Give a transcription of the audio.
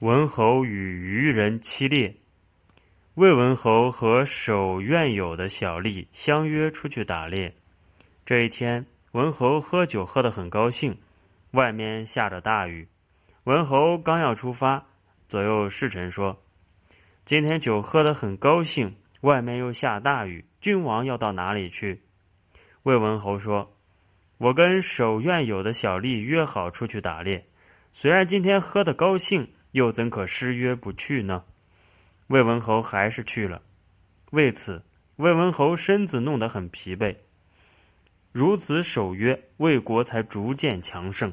文侯与渔人期猎。魏文侯和守苑友的小吏相约出去打猎。这一天，文侯喝酒喝得很高兴，外面下着大雨。文侯刚要出发，左右侍臣说：“今天酒喝得很高兴，外面又下大雨，君王要到哪里去？”魏文侯说：“我跟守苑友的小吏约好出去打猎，虽然今天喝得高兴，又怎可失约不去呢？”魏文侯还是去了，为此，魏文侯身子弄得很疲惫。如此守约，魏国才逐渐强盛。